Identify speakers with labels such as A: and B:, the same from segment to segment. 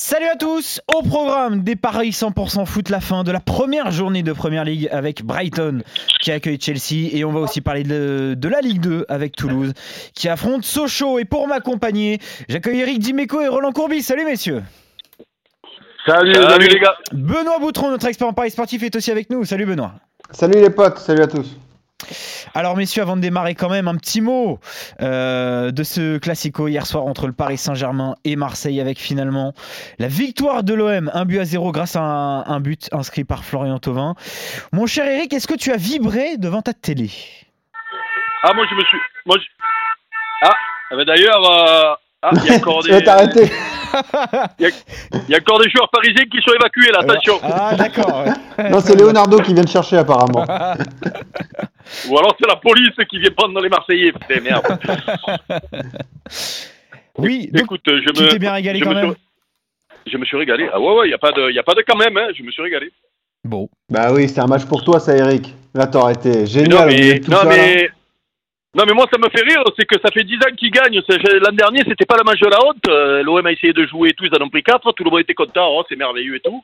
A: Salut à tous Au programme des paris 100% foot, la fin de la première journée de Première Ligue avec Brighton qui accueille Chelsea et on va aussi parler de, la Ligue 2 avec Toulouse qui affronte Sochaux. Et pour m'accompagner, j'accueille Eric Dimeco et Roland Courbis. Salut messieurs.
B: Salut, salut les gars.
A: Benoît Boutron, notre expert en paris sportif, est aussi avec nous. Salut Benoît.
C: Salut les potes, salut à tous
A: alors messieurs, avant de démarrer quand même un petit mot euh, de ce classico hier soir entre le Paris Saint-Germain et Marseille avec finalement la victoire de l'OM, un but à zéro grâce à un, but inscrit par Florian Thauvin. Mon cher Eric, est-ce que tu as vibré devant ta télé?
B: Ah moi je me suis... Moi, Ah, ah ben d'ailleurs... Euh, ah, il y a encore des... Il y, a encore des joueurs parisiens qui sont évacués là, attention.
A: Ah, d'accord.
C: non, c'est Leonardo qui vient de chercher apparemment.
B: Ou alors c'est la police qui vient prendre les Marseillais. Putain, merde.
A: Oui, écoute, je tu me. t'es bien régalé quand même.
B: je me suis régalé. Ah ouais, ouais, il n'y a, pas de, y a pas de quand même, hein. je me suis régalé.
A: Bon.
C: Bah oui, c'est un match pour toi, ça, Eric. Là, t'aurais été génial.
B: non, mais, non, mais moi, ça me fait rire, c'est que ça fait 10 ans qu'ils gagnent. L'an dernier, c'était pas le match de la honte. Euh, L'OM a essayé de jouer et tout, ils en ont pris 4. Tout le monde était content, oh, c'est merveilleux et tout.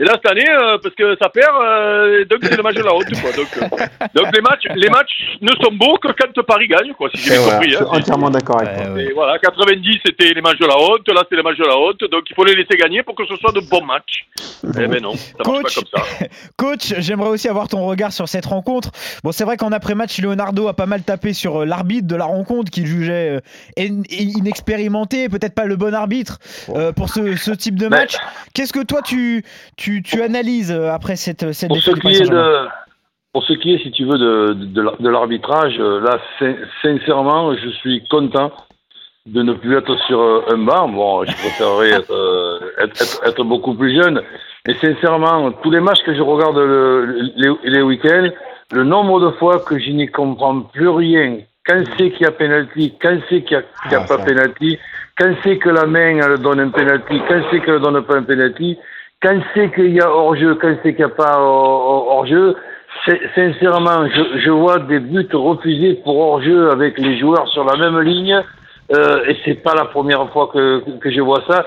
B: Et là, cette année, euh, parce que ça perd, euh, donc c'est le match de la honte. Quoi. Donc, euh, donc les, matchs, les matchs ne sont beaux que quand Paris gagne, quoi, si j'ai bien compris.
C: Hein. Je suis entièrement d'accord avec toi.
B: Et voilà, 90, c'était les matchs de la honte, là, c'est les matchs de la honte. Donc il faut les laisser gagner pour que ce soit de bons matchs. Eh ben non, ça
A: coach,
B: marche pas comme ça.
A: coach, j'aimerais aussi avoir ton regard sur cette rencontre. Bon, c'est vrai qu'en après-match, Leonardo a pas mal tapé sur l'arbitre de la rencontre qu'il jugeait inexpérimenté, peut-être pas le bon arbitre pour ce, ce type de match. Qu'est-ce que toi, tu, tu, tu analyses euh, après cette, cette
D: pour ce qui est de, Pour ce qui est, si tu veux, de, de, l'arbitrage, euh, là, sincèrement, je suis content de ne plus être sur euh, un banc. Bon, je préférerais être, être, beaucoup plus jeune. Mais sincèrement, tous les matchs que je regarde les, les week-ends, le nombre de fois que je n'y comprends plus rien, quand c'est qu'il y a penalty, quand c'est qu'il n'y a, a ah, pas penalty, quand c'est que la main elle donne un penalty, quand c'est qu'elle ne donne pas un penalty, quand c'est qu'il y a hors-jeu, quand c'est qu'il n'y a pas hors-jeu, sincèrement, je, je, vois des buts refusés pour hors-jeu avec les joueurs sur la même ligne, euh, et c'est pas la première fois que, que je vois ça.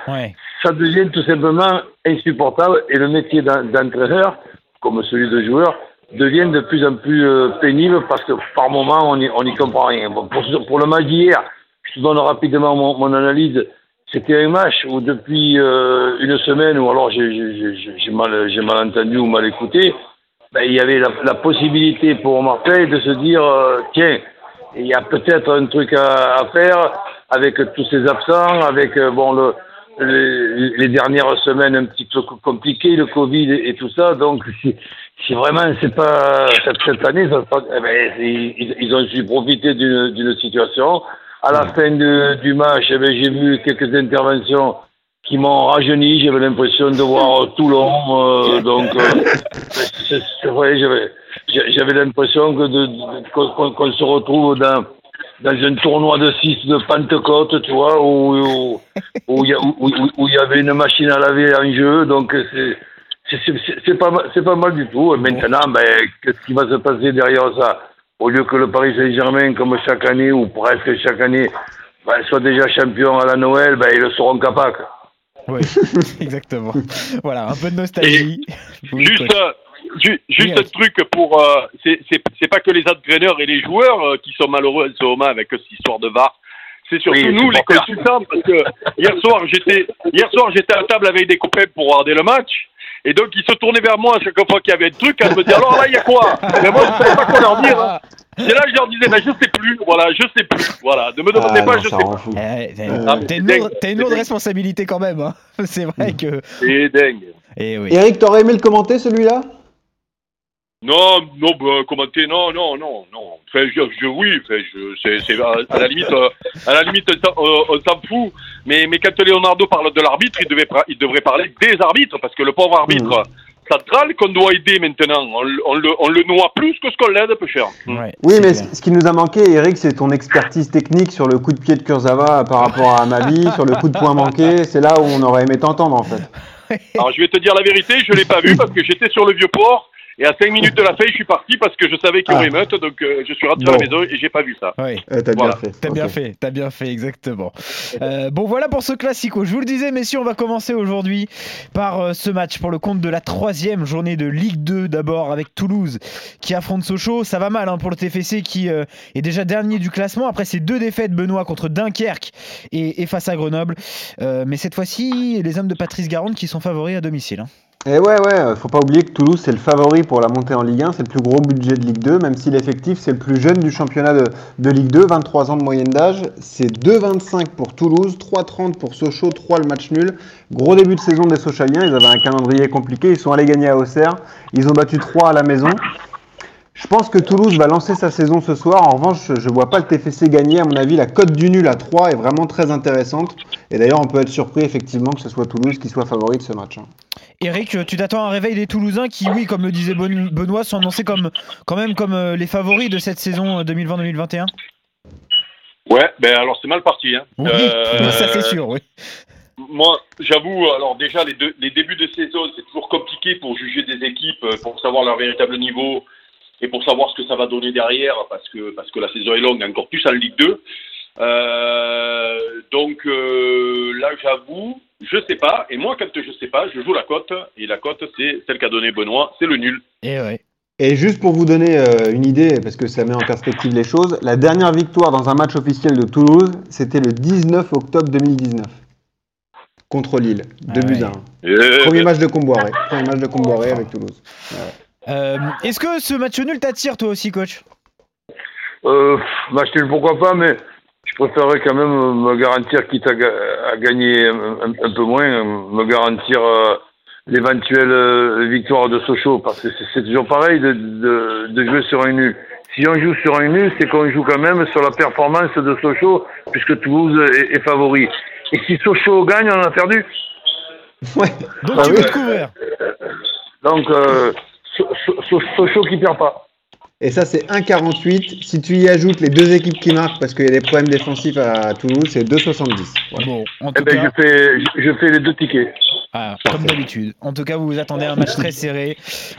D: Ça devient tout simplement insupportable, et le métier d'entraîneur, comme celui de joueur, devient de plus en plus euh, pénible parce que par moment on n'y on y comprend rien. pour, pour, le match d'hier, je donne rapidement mon, mon analyse. C'était un match où depuis euh, une semaine, ou alors j'ai mal, mal entendu ou mal écouté, ben, il y avait la, possibilité pour Marseille de se dire euh, tiens, il y a peut-être un truc à, faire avec tous ces absents, avec euh, bon le, les, dernières semaines un petit peu compliquées, le Covid et, tout ça. Donc si, si vraiment c'est pas cette, cette année, eh ben, ils, ils, ont su profiter d'une situation à la fin du match, eh ben, j'ai vu quelques interventions qui m'ont rajeuni. J'avais l'impression de voir Toulon. Euh, donc, euh, c'est vrai, j'avais l'impression que qu'on se retrouve dans dans un tournoi de 6 de Pentecôte, tu vois, où où il y, où, y avait une machine à laver en jeu. Donc, c'est c'est pas, pas mal du tout. Et maintenant, ben, qu'est-ce qui va se passer derrière ça? Au lieu que le Paris Saint-Germain, comme chaque année, ou presque chaque année, ben, soit déjà champion à la Noël, ben, ils le seront capables.
A: Oui, exactement. voilà, un peu de nostalgie.
B: juste, juste un truc pour. Euh, c'est pas que les entraîneurs et les joueurs euh, qui sont malheureux en ce moment avec cette histoire de VAR. C'est surtout nous, les consultants, parce que hier soir, j'étais hier soir, j'étais à table avec des copains pour regarder le match. Et donc, ils se tournaient vers moi à chaque fois qu'il y avait un truc, à me dire alors là, il y a quoi Mais moi, je ne savais pas quoi leur dire. Hein. Et là, je leur disais, ben, je sais plus, voilà, je sais plus, voilà. Ne me demandez ah, pas, je sais plus.
A: Ah, t'as une, une, autre responsabilité quand même, hein. C'est vrai que.
B: C'est dingue.
C: Et eh oui. Eric, t'aurais aimé le commenter celui-là?
B: Non, non, bah, commenter, non, non, non, non. Enfin, je, je oui, enfin, je, c'est, c'est à, la limite, euh, à la limite, on, s'en fout. Mais, mais quand Leonardo parle de l'arbitre, il devait, il devrait parler des arbitres, parce que le pauvre arbitre mmh. central qu'on doit aider maintenant, on, on, le, on le noie plus que ce qu'on l'aide, peu cher.
C: oui, mais ce qui nous a manqué, Eric, c'est ton expertise technique sur le coup de pied de Kurzawa par rapport à Amavi, sur le coup de poing manqué. C'est là où on aurait aimé t'entendre, en fait.
B: Alors, je vais te dire la vérité, je l'ai pas vu parce que j'étais sur le vieux port Et à 5 minutes de la fin, je suis parti parce que je savais qu'il y aurait ah. meute, donc euh, je suis rentré à la maison et j'ai pas vu ça.
A: Oui, eh, t'as bien fait. T'as bien fait, t'as bien fait, exactement. Euh, bon, voilà pour ce classico. Je vous le disais, messieurs, on va commencer aujourd'hui par euh, ce match pour le compte de la troisième journée de Ligue 2 d'abord avec Toulouse qui affronte Sochaux. Ça va mal hein, pour le TFC qui est déjà dernier du classement après ses deux défaites, Benoît, contre Dunkerque et, face à Grenoble. mais cette fois-ci, les hommes de Patrice Garande qui sont favoris à domicile. Hein.
C: Et ouais, ouais, faut pas oublier que Toulouse, c'est le favori pour la montée en Ligue 1, c'est le plus gros budget de Ligue 2, même si l'effectif, c'est le plus jeune du championnat de, Ligue 2, 23 ans de moyenne d'âge. C'est 2,25 pour Toulouse, 3,30 pour Sochaux, 3 le match nul. Gros début de saison des Sochaliens, ils avaient un calendrier compliqué, ils sont allés gagner à Auxerre, ils ont battu 3 à la maison. Je pense que Toulouse va lancer sa saison ce soir. En revanche, je ne vois pas le TFC gagner. À mon avis, la cote du nul à 3 est vraiment très intéressante. Et d'ailleurs, on peut être surpris effectivement que ce soit Toulouse qui soit favori de ce match. Hein.
A: Eric, tu t'attends à un réveil des Toulousains qui, oui, comme le disait Benoît, sont annoncés comme, quand même comme euh, les favoris de cette saison 2020-2021
B: Ouais, ben alors c'est mal parti. Hein.
A: Oui, euh, ça c'est sûr, oui.
B: Moi, j'avoue, alors déjà, les, les débuts de saison, c'est toujours compliqué pour juger des équipes, euh, pour savoir leur véritable niveau et pour savoir ce que ça va donner derrière, parce que, parce que la saison est longue, encore plus en Ligue 2. Euh, donc euh, là, j'avoue, je sais pas. Et moi, quand je sais pas, je joue la cote. Et la cote, c'est celle qu'a donné Benoît, c'est le nul.
A: Et ouais.
C: Et juste pour vous donner euh, une idée, parce que ça met en perspective les choses, la dernière victoire dans un match officiel de Toulouse, c'était le 19 octobre 2019 contre Lille, 2 buts 1. Premier match de Comboiré. Premier match de Comboiré avec Toulouse.
A: Euh, est-ce que ce match nul t'attire toi aussi, coach?
D: Euh, Match nul, pourquoi pas, mais je préférerais quand même me garantir, quitte à, gagner un, peu moins, me garantir euh, l'éventuelle euh, victoire de Sochaux, parce que c'est toujours pareil de, de, jouer sur un nul. Si on joue sur un nul, c'est qu'on joue quand même sur la performance de Sochaux, puisque Toulouse est, favori. Et si Sochaux gagne, on a perdu.
A: Ouais. Donc ah tu veux te couvrir.
D: Donc, euh, Sochaux qui perd pas.
C: Et ça, c'est 1,48. Si tu y ajoutes les deux équipes qui marquent, parce qu'il y a des problèmes défensifs à Toulouse, c'est 2,70.
D: Bon, eh ben, je, fais, je fais les deux tickets.
A: Ah, comme d'habitude. En tout cas, vous vous attendez à un match très serré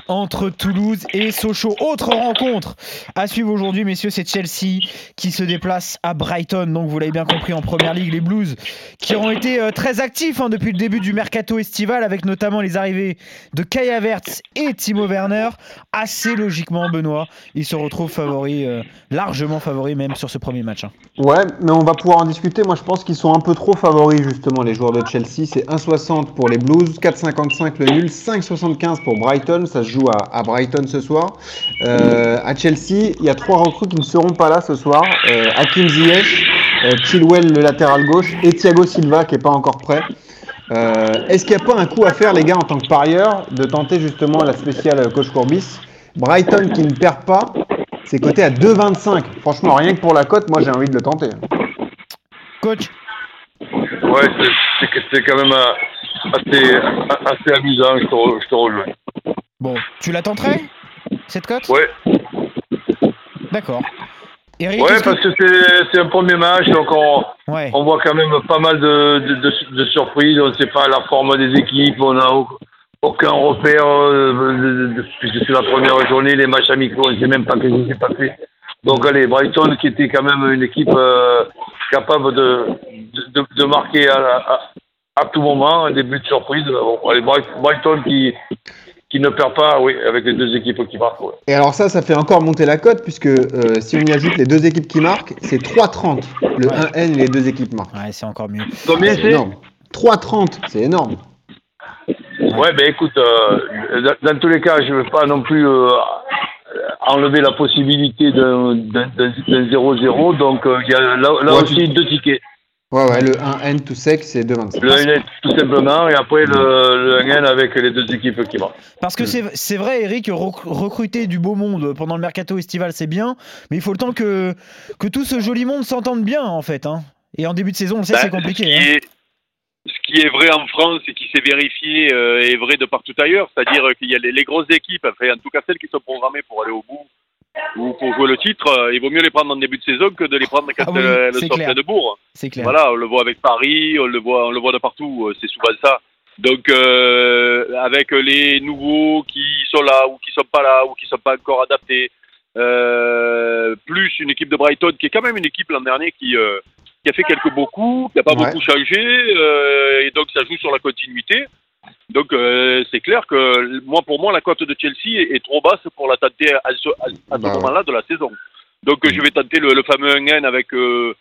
A: entre Toulouse et Sochaux. Autre rencontre à suivre aujourd'hui, messieurs, c'est Chelsea qui se déplace à Brighton. Donc, vous l'avez bien compris, en première ligue, les Blues qui ont été euh, très actifs hein, depuis le début du mercato estival, avec notamment les arrivées de Kai Havertz et Timo Werner. Assez logiquement, Benoît, ils se retrouvent favoris, euh, largement favoris même sur ce premier match. Hein.
C: Ouais, mais on va pouvoir en discuter. Moi, je pense qu'ils sont un peu trop favoris, justement, les joueurs de Chelsea. C'est 1,60 pour les Blues, 4,55 le nul, 5,75 pour Brighton, ça se joue à, Brighton ce soir. Euh, à Chelsea, il y a trois recrues qui ne seront pas là ce soir. Euh, Hakim Ziyech, euh, Chilwell le latéral gauche et Thiago Silva qui n'est pas encore prêt. Euh, est-ce qu'il n'y a pas un coup à faire les gars en tant que parieur de tenter justement la spéciale coach Courbis? Brighton qui ne perd pas, c'est coté à 2,25. Franchement, rien que pour la cote, moi j'ai envie de le tenter.
A: Coach
D: Ouais, c'est quand même assez, assez amusant, je te, je te rejoins.
A: Bon, tu la tenterais, cette cote?
D: Ouais.
A: D'accord.
D: Eric, ouais, parce que, c'est un premier match, donc on, on voit quand même pas mal de, de, de, surprises. On ne sait pas la forme des équipes, on n'a aucun repère, euh, puisque c'est la première journée, les matchs amicaux, on ne sait même pas ce qui s'est passé. Donc allez, Brighton qui était quand même une équipe euh, capable de, de, de marquer à, à, à tout moment, un début de surprise. Bon, Brighton qui, qui ne perd pas, oui, avec les deux équipes qui marquent.
C: Et alors ça, ça fait encore monter la cote, puisque euh, si on y ajoute les deux équipes qui marquent, c'est 3,30. Le 1N et les deux équipes marquent.
A: Ouais, c'est encore mieux.
D: Combien c'est
C: 3,30, c'est énorme.
D: Ouais, ben écoute, euh, dans, tous les cas, je ne veux pas non plus euh, enlever la possibilité d'un 0-0, donc il y a là aussi deux tickets.
C: Ouais, ouais, le 1N tout sec, c'est 2,25.
D: Le 1N tout simplement, et après le, le 1N avec les deux équipes qui vont.
A: Parce que c'est vrai, Eric, recruter du beau monde pendant le mercato estival, c'est bien, mais il faut le temps que, que tout ce joli monde s'entende bien, en fait. Hein. Et en début de saison, on sait, c'est ben, compliqué. Ce qui,
B: hein. est, ce qui, est, vrai en France et qui s'est vérifié euh, est vrai de partout ailleurs, c'est-à-dire qu'il y a les, les, grosses équipes, enfin, en tout cas celles qui sont programmées pour aller au bout, ou pour jouer le titre, euh, il vaut mieux les prendre en début de saison que de les prendre quand ah elles sortent de bourg.
A: C'est clair.
B: Voilà, on le voit avec Paris, on le voit, on le voit de partout. Euh, c'est souvent ça. Donc, euh, avec les nouveaux qui sont là ou qui sont pas là ou qui sont pas encore adaptés, euh, plus une équipe de Brighton qui est quand même une équipe l'an dernier qui, euh, qui a fait quelques beaux coups, qui n'a pas
C: Ouais.
B: beaucoup changé, et donc ça joue sur la continuité. Donc euh, c'est clair que moi pour moi la cote de Chelsea est, est trop basse pour la tenter à ce, à, à ce
C: Bah
B: moment-là de la saison. Donc euh, je vais tenter le, le fameux 1N avec euh,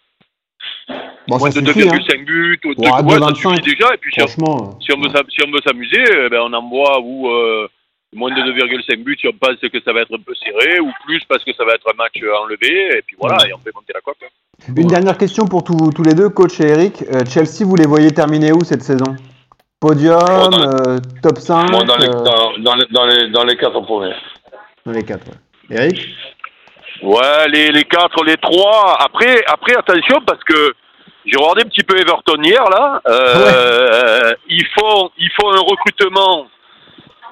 C: Bon,
B: moins de
C: suffit, hein.
B: 2,5 buts. ou
C: Bon, à
B: deux- ouais, ça
C: 2,25,
B: suffit déjà. Et puis si on,
C: Franchement.
B: si on veut, s'am- si on veut s'amuser, euh, ben, on envoie ou euh, moins de 2,5 buts si on pense que ça va être un peu serré, ou plus parce que ça va être un match euh, enlevé, et puis voilà,
C: Ouais.
B: et on fait monter la cote. hein.
C: Une dernière question pour tous tous les deux, coach et Eric. Euh, Chelsea, vous les voyez terminer où cette saison? Podium, euh, top 5
D: Bon, dans, les,
C: euh,
D: dans, dans les, dans, les, dans les quatre premiers.
C: dans les 4. Ouais. Eric?
B: Ouais, les, les quatre, les trois. Après, après, attention, parce que j'ai regardé un petit peu Everton hier, là. Euh, ils, font, ils font un recrutement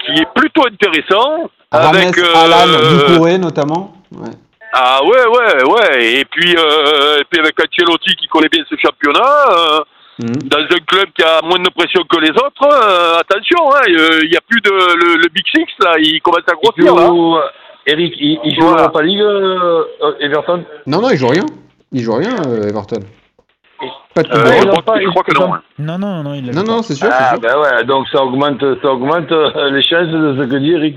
B: qui est plutôt intéressant.
C: Rames,
B: avec, euh,
C: Alan, Doucouré notamment. Ouais.
B: Ah ouais, ouais, ouais. Et puis, euh, et puis avec Ancelotti qui connaît bien ce championnat, euh,
C: Mhm.
B: dans un club qui a moins de pression que les autres, euh, attention, hein, il n'y a plus de le, le Big Six là, il commence à grossir là.
D: euh, Eric, il, il joue
B: Voilà.
D: l'Europa League, euh, euh, Everton?
C: Non, non, il joue rien. Il joue rien, euh, Everton. Pas de
B: Euh, je,
D: pas-
B: je crois que non. hein.
A: Non, non, non, il l'a
C: Non,
A: vu
C: non, c'est sûr,
D: Ah,
C: sûr.
D: ben ouais, donc ça augmente, ça augmente euh, les chances de ce que dit Eric.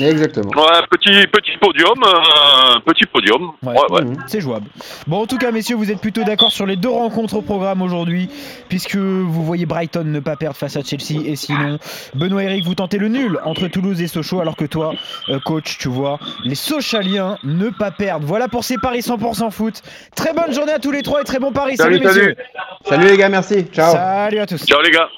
C: Exactement.
B: Ouais, petit, petit podium, euh, petit podium.
A: Ouais.
B: Ouais, ouais.
C: Mhm.
A: C'est jouable. Bon, en tout cas, messieurs, vous êtes plutôt d'accord sur les deux rencontres au programme aujourd'hui, puisque vous voyez Brighton ne pas perdre face à Chelsea, et sinon, Benoît Eric, vous tentez le nul entre Toulouse et Sochaux, alors que toi, euh, coach, tu vois, les Sochaliens ne pas perdre. Voilà pour ces paris 100% foot. Très bonne journée à tous les trois et très bon pari.
B: Salut,
A: messieurs.
B: salut.
C: Salut les gars, merci. Ciao.
A: Salut à tous.
B: Ciao les gars.